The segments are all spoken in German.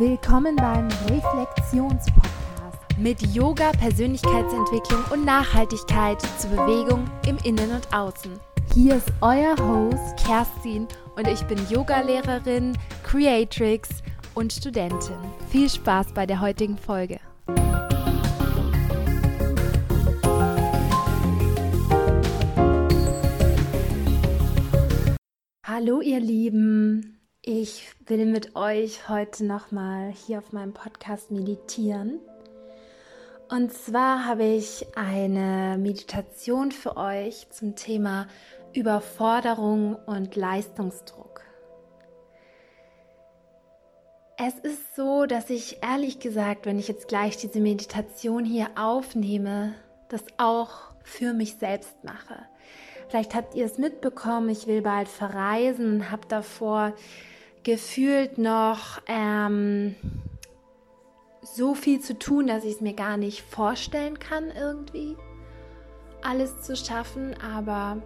Willkommen beim Reflexionspodcast mit Yoga, Persönlichkeitsentwicklung und Nachhaltigkeit zur Bewegung im Innen und Außen. Hier ist euer Host Kerstin und ich bin Yogalehrerin, Creatrix und Studentin. Viel Spaß bei der heutigen Folge. Hallo ihr Lieben, ich will mit euch heute nochmal hier auf meinem Podcast meditieren. Und zwar habe ich eine Meditation für euch zum Thema Überforderung und Leistungsdruck. Es ist so, dass ich ehrlich gesagt, wenn ich jetzt gleich diese Meditation hier aufnehme, das auch für mich selbst mache. Vielleicht habt ihr es mitbekommen, ich will bald verreisen und habe davor gefühlt noch ähm, so viel zu tun, dass ich es mir gar nicht vorstellen kann, irgendwie alles zu schaffen. Aber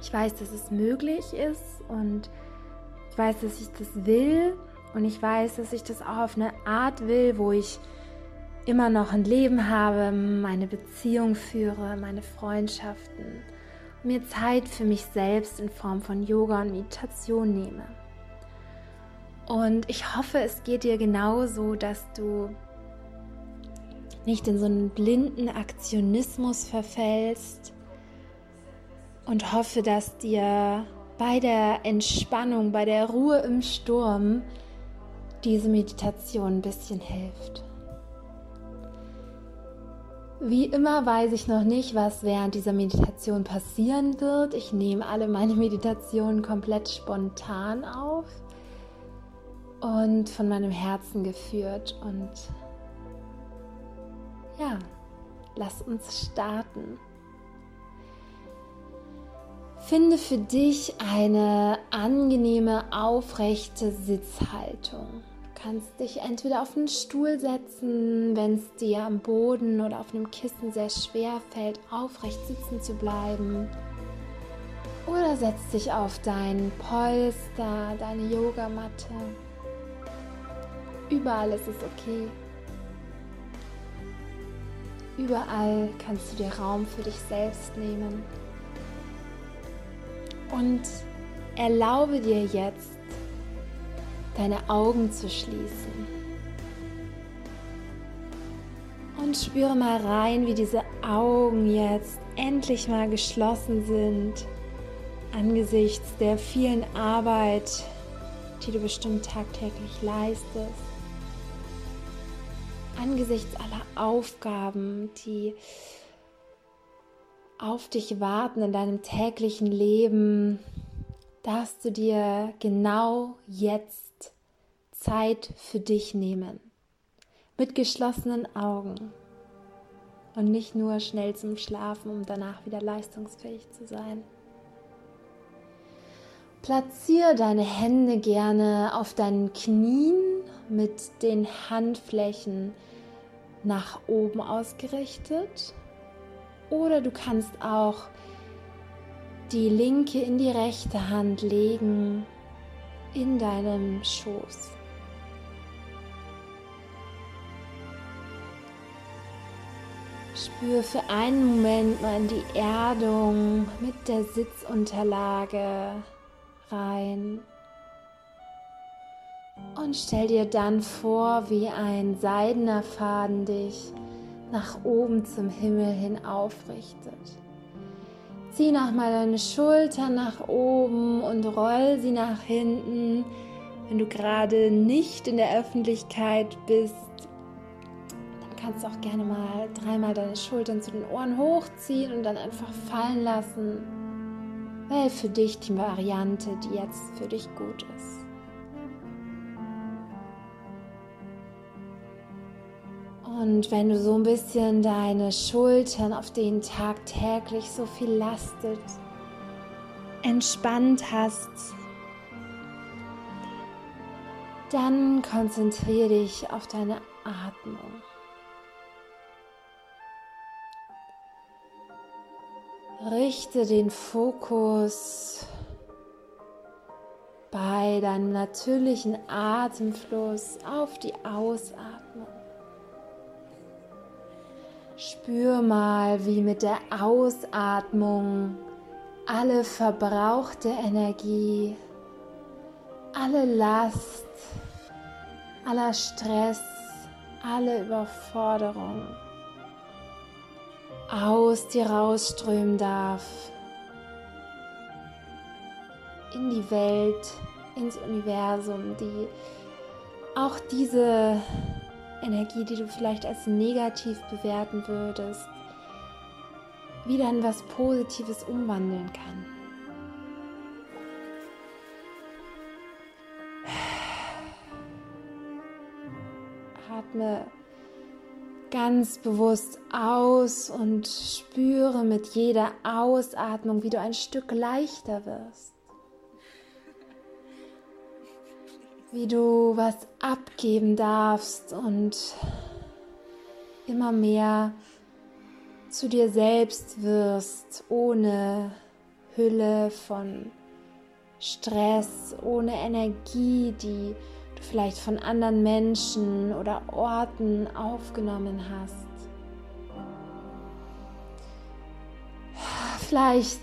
ich weiß, dass es möglich ist und ich weiß, dass ich das will und ich weiß, dass ich das auch auf eine Art will, wo ich immer noch ein Leben habe, meine Beziehung führe, meine Freundschaften, mir Zeit für mich selbst in Form von Yoga und Meditation nehme. Und ich hoffe, es geht dir genauso, dass du nicht in so einen blinden Aktionismus verfällst und hoffe, dass dir bei der Entspannung, bei der Ruhe im Sturm diese Meditation ein bisschen hilft. Wie immer weiß ich noch nicht, was während dieser Meditation passieren wird. Ich nehme alle meine Meditationen komplett spontan auf und von meinem Herzen geführt. Und ja, lass uns starten. Finde für dich eine angenehme, aufrechte Sitzhaltung. Du kannst dich entweder auf einen Stuhl setzen, wenn es dir am Boden oder auf einem Kissen sehr schwer fällt, aufrecht sitzen zu bleiben. Oder setz dich auf dein Polster, deine Yogamatte. Überall ist es okay. Überall kannst du dir Raum für dich selbst nehmen. Und erlaube dir jetzt, deine Augen zu schließen. Und spüre mal rein, wie diese Augen jetzt endlich mal geschlossen sind angesichts der vielen Arbeit, die du bestimmt tagtäglich leistest angesichts aller Aufgaben, die auf dich warten in deinem täglichen Leben, darfst du dir genau jetzt Zeit für dich nehmen. Mit geschlossenen Augen. Und nicht nur schnell zum Schlafen, um danach wieder leistungsfähig zu sein. Platziere deine Hände gerne auf deinen Knien mit den Handflächen nach oben ausgerichtet. Oder du kannst auch die linke in die rechte Hand legen in deinem Schoß. Spür für einen Moment mal in die Erdung mit der Sitzunterlage rein. Und stell dir dann vor, wie ein seidener Faden dich nach oben zum Himmel hin aufrichtet. Zieh nochmal deine Schultern nach oben und roll sie nach hinten. Wenn du gerade nicht in der Öffentlichkeit bist, dann kannst du auch gerne mal dreimal deine Schultern zu den Ohren hochziehen und dann einfach fallen lassen. Wähl für dich die Variante, die jetzt für dich gut ist. Und wenn du so ein bisschen deine Schultern, auf denen tagtäglich so viel lastet, entspannt hast, dann konzentriere dich auf deine Atmung. Richte den Fokus bei deinem natürlichen Atemfluss auf die Ausatmung. Spür mal, wie mit der Ausatmung alle verbrauchte Energie, alle Last, aller Stress, alle Überforderung aus dir rausströmen darf in die Welt, ins Universum, die auch diese Energie, die du vielleicht als negativ bewerten würdest, wieder in was Positives umwandeln kann. Atme ganz bewusst aus und spüre mit jeder Ausatmung, wie du ein Stück leichter wirst. Wie du was abgeben darfst und immer mehr zu dir selbst wirst, ohne Hülle von Stress, ohne Energie, die du vielleicht von anderen Menschen oder Orten aufgenommen hast. Vielleicht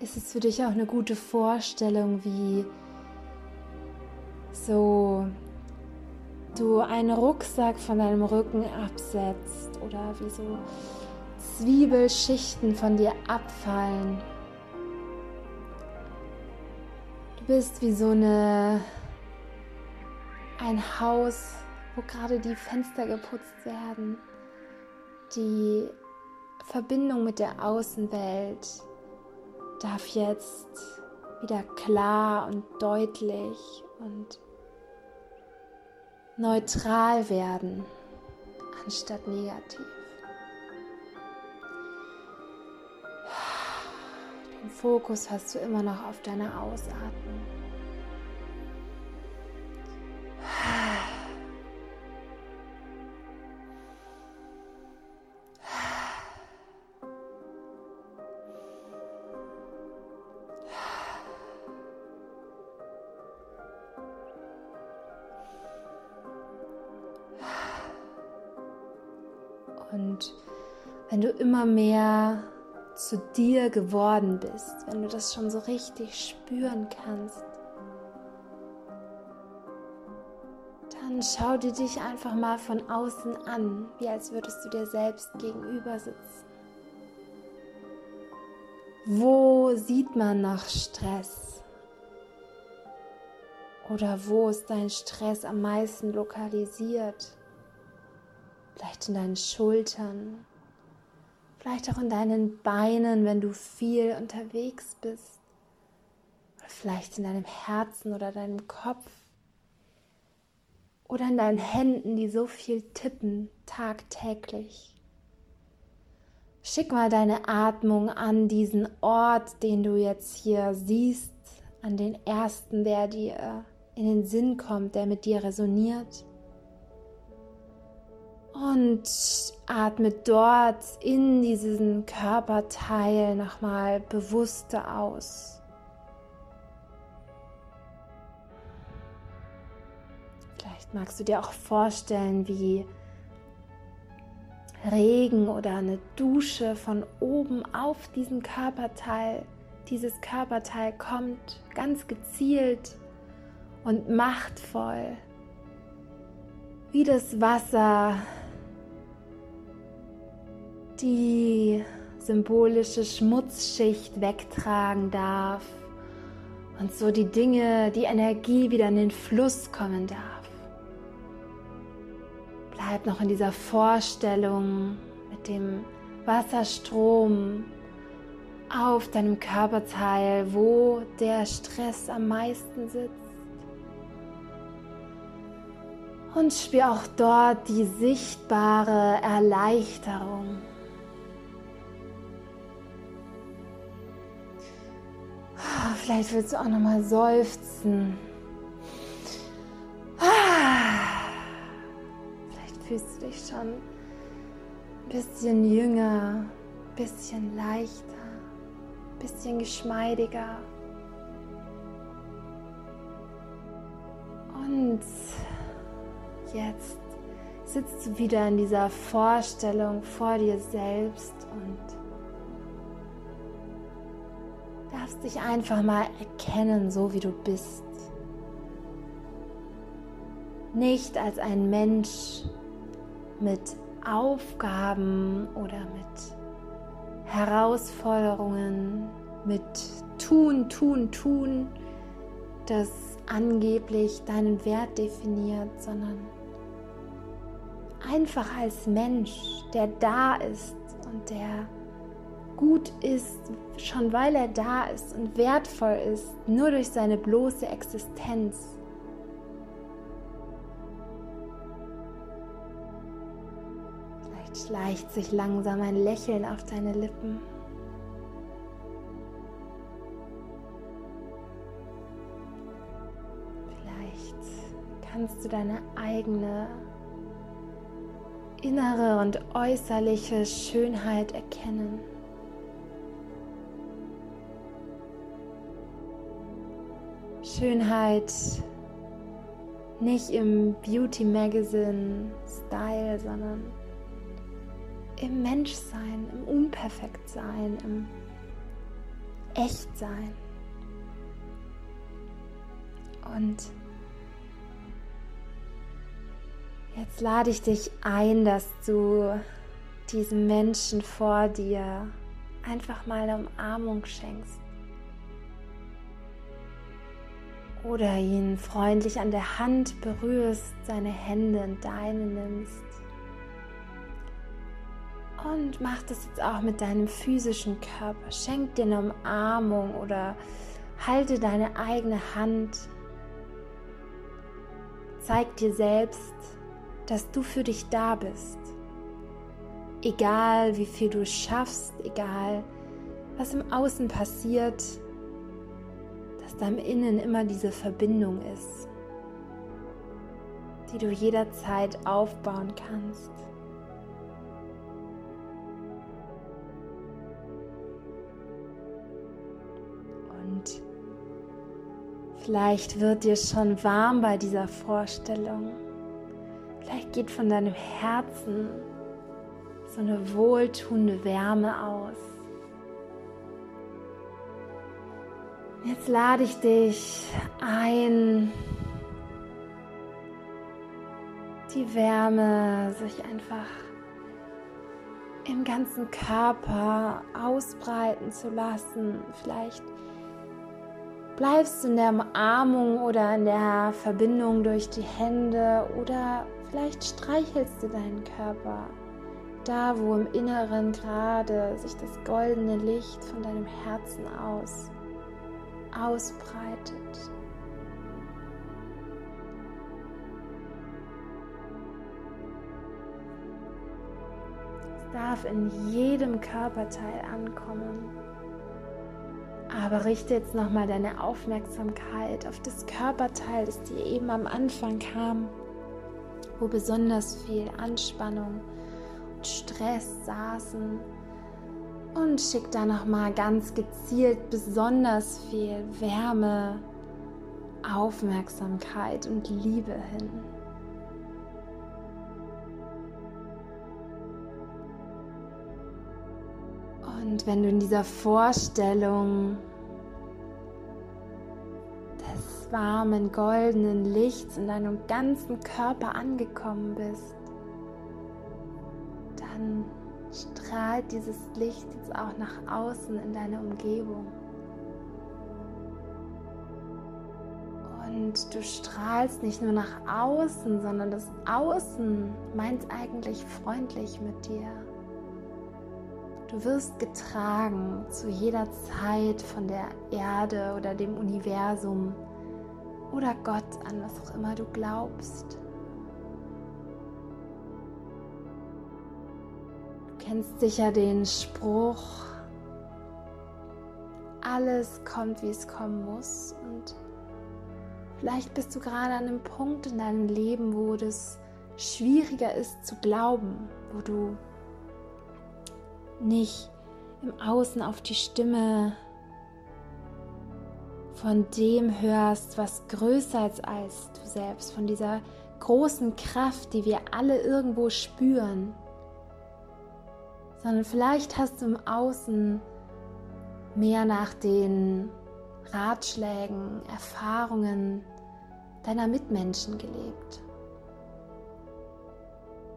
ist es für dich auch eine gute Vorstellung, wie so du einen Rucksack von deinem Rücken absetzt oder wie so Zwiebelschichten von dir abfallen. Du bist wie so eine ein Haus, wo gerade die Fenster geputzt werden. Die Verbindung mit der Außenwelt darf jetzt wieder klar und deutlich und neutral werden, anstatt negativ. Den Fokus hast du immer noch auf deiner Ausatmung. Und wenn du immer mehr zu dir geworden bist, wenn du das schon so richtig spüren kannst, dann schau dir dich einfach mal von außen an, wie als würdest du dir selbst gegenüber sitzen. Wo sieht man noch Stress? Oder wo ist dein Stress am meisten lokalisiert? Vielleicht in deinen Schultern, vielleicht auch in deinen Beinen, wenn du viel unterwegs bist, oder vielleicht in deinem Herzen oder deinem Kopf oder in deinen Händen, die so viel tippen tagtäglich. Schick mal deine Atmung an diesen Ort, den du jetzt hier siehst, an den ersten, der dir in den Sinn kommt, der mit dir resoniert. Und atme dort in diesen Körperteil nochmal bewusster aus. Vielleicht magst du dir auch vorstellen, wie Regen oder eine Dusche von oben auf diesen Körperteil, dieses Körperteil kommt ganz gezielt und machtvoll, wie das Wasser die symbolische Schmutzschicht wegtragen darf und so die Dinge, die Energie wieder in den Fluss kommen darf. Bleib noch in dieser Vorstellung mit dem Wasserstrom auf deinem Körperteil, wo der Stress am meisten sitzt. Und spür auch dort die sichtbare Erleichterung. Vielleicht willst du auch nochmal seufzen. Ah. Vielleicht fühlst du dich schon ein bisschen jünger, ein bisschen leichter, ein bisschen geschmeidiger. Und jetzt sitzt du wieder in dieser Vorstellung vor dir selbst und darfst dich einfach mal erkennen, so wie du bist. Nicht als ein Mensch mit Aufgaben oder mit Herausforderungen, mit Tun, Tun, Tun, das angeblich deinen Wert definiert, sondern einfach als Mensch, der da ist und der gut ist, schon weil er da ist und wertvoll ist, nur durch seine bloße Existenz. Vielleicht schleicht sich langsam ein Lächeln auf deine Lippen. Vielleicht kannst du deine eigene innere und äußerliche Schönheit erkennen. Schönheit nicht im Beauty Magazine Style, sondern im Menschsein, im Unperfektsein, im Echtsein. Und Jetzt lade ich dich ein, dass du diesem Menschen vor dir einfach mal eine Umarmung schenkst. Oder ihn freundlich an der Hand berührst, seine Hände in deine nimmst. Und mach das jetzt auch mit deinem physischen Körper. Schenk dir eine Umarmung oder halte deine eigene Hand. Zeig dir selbst, dass du für dich da bist. Egal wie viel du schaffst, egal was im Außen passiert, im Innen immer diese Verbindung ist, die du jederzeit aufbauen kannst. Und vielleicht wird dir schon warm bei dieser Vorstellung. Vielleicht geht von deinem Herzen so eine wohltuende Wärme aus. Jetzt lade ich dich ein, die Wärme sich einfach im ganzen Körper ausbreiten zu lassen. Vielleicht bleibst du in der Umarmung oder in der Verbindung durch die Hände oder Vielleicht streichelst du deinen Körper, da wo im Inneren gerade sich das goldene Licht von deinem Herzen aus ausbreitet. Es darf in jedem Körperteil ankommen. Aber richte jetzt nochmal deine Aufmerksamkeit auf das Körperteil, das dir eben am Anfang kam wo besonders viel Anspannung und Stress saßen und schick da noch mal ganz gezielt besonders viel Wärme, Aufmerksamkeit und Liebe hin. Und wenn du in dieser Vorstellung warmen, goldenen Lichts in deinem ganzen Körper angekommen bist, dann strahlt dieses Licht jetzt auch nach außen in deine Umgebung. Und du strahlst nicht nur nach außen, sondern das Außen meint eigentlich freundlich mit dir. Du wirst getragen zu jeder Zeit von der Erde oder dem Universum oder Gott, an was auch immer du glaubst. Kennst sicher den Spruch, alles kommt, wie es kommen muss. Und vielleicht bist du gerade an einem Punkt in deinem Leben, wo es schwieriger ist zu glauben, wo du nicht im Außen auf die Stimme von dem hörst, was größer ist als du selbst, von dieser großen Kraft, die wir alle irgendwo spüren, sondern vielleicht hast du im Außen mehr nach den Ratschlägen, Erfahrungen deiner Mitmenschen gelebt.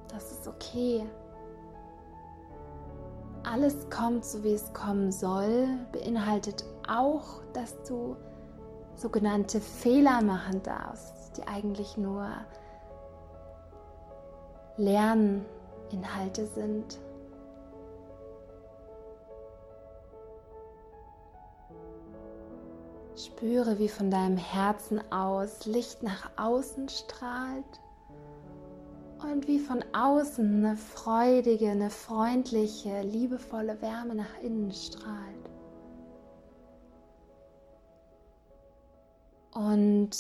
Das ist okay. Alles kommt so, wie es kommen soll, beinhaltet auch, dass du sogenannte Fehler machen darfst, die eigentlich nur Lerninhalte sind. Spüre, wie von deinem Herzen aus Licht nach außen strahlt und wie von außen eine freudige, eine freundliche, liebevolle Wärme nach innen strahlt. Und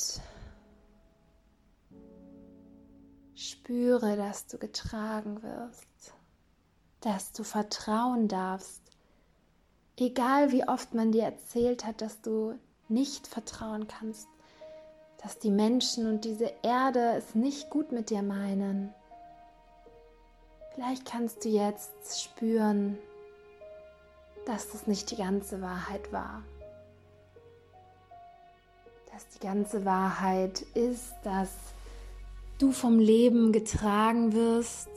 spüre, dass du getragen wirst, dass du vertrauen darfst, egal wie oft man dir erzählt hat, dass du nicht vertrauen kannst, dass die Menschen und diese Erde es nicht gut mit dir meinen. Vielleicht kannst du jetzt spüren, dass das nicht die ganze Wahrheit war. Dass die ganze Wahrheit ist, dass du vom Leben getragen wirst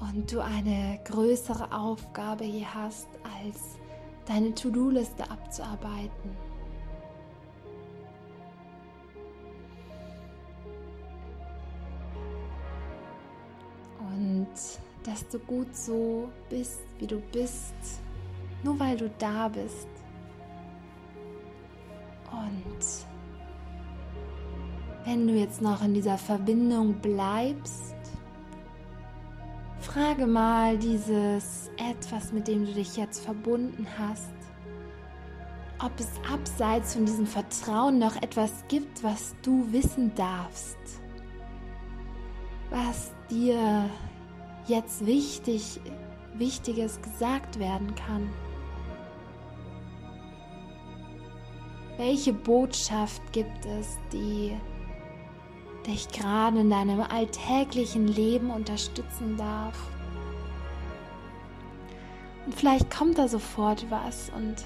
und du eine größere Aufgabe hier hast als deine To-Do-Liste abzuarbeiten. Und dass du gut so bist, wie du bist, nur weil du da bist. Und wenn du jetzt noch in dieser Verbindung bleibst, Frage mal dieses etwas, mit dem du dich jetzt verbunden hast, ob es abseits von diesem Vertrauen noch etwas gibt, was du wissen darfst, was dir jetzt wichtig, Wichtiges gesagt werden kann. Welche Botschaft gibt es, die dich gerade in deinem alltäglichen Leben unterstützen darf. Vielleicht kommt da sofort was und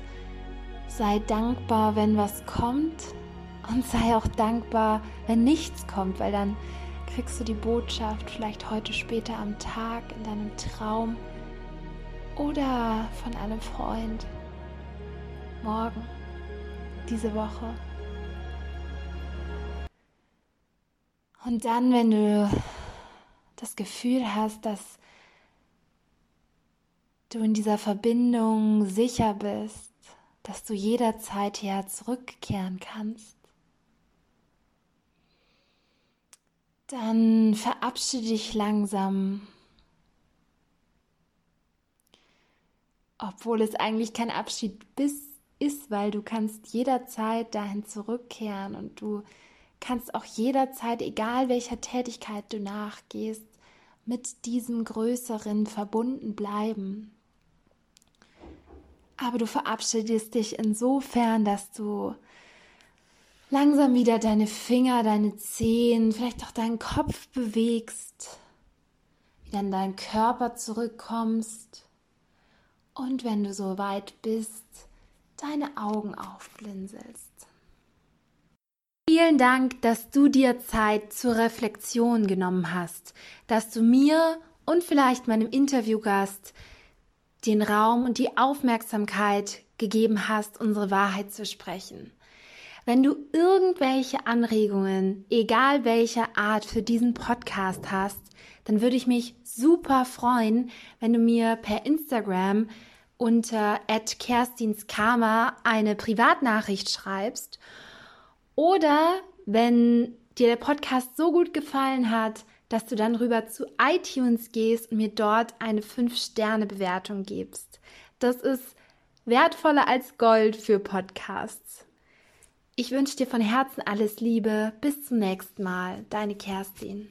sei dankbar, wenn was kommt und sei auch dankbar, wenn nichts kommt, weil dann kriegst du die Botschaft vielleicht heute später am Tag in deinem Traum oder von einem Freund morgen, diese Woche. Und dann, wenn du das Gefühl hast, dass du in dieser Verbindung sicher bist, dass du jederzeit her zurückkehren kannst, dann verabschiede dich langsam, obwohl es eigentlich kein Abschied ist, weil du kannst jederzeit dahin zurückkehren und du kannst auch jederzeit, egal welcher Tätigkeit du nachgehst, mit diesem Größeren verbunden bleiben. Aber du verabschiedest dich insofern, dass du langsam wieder deine Finger, deine Zehen, vielleicht auch deinen Kopf bewegst, wieder in deinen Körper zurückkommst und wenn du so weit bist, deine Augen aufblinzelst. Vielen Dank, dass du dir Zeit zur Reflexion genommen hast, dass du mir und vielleicht meinem Interviewgast den Raum und die Aufmerksamkeit gegeben hast, unsere Wahrheit zu sprechen. Wenn du irgendwelche Anregungen, egal welcher Art, für diesen Podcast hast, dann würde ich mich super freuen, wenn du mir per Instagram unter @kerstinskarma eine Privatnachricht schreibst oder wenn dir der Podcast so gut gefallen hat, dass du dann rüber zu iTunes gehst und mir dort eine 5-Sterne-Bewertung gibst. Das ist wertvoller als Gold für Podcasts. Ich wünsche dir von Herzen alles Liebe. Bis zum nächsten Mal. Deine Kerstin.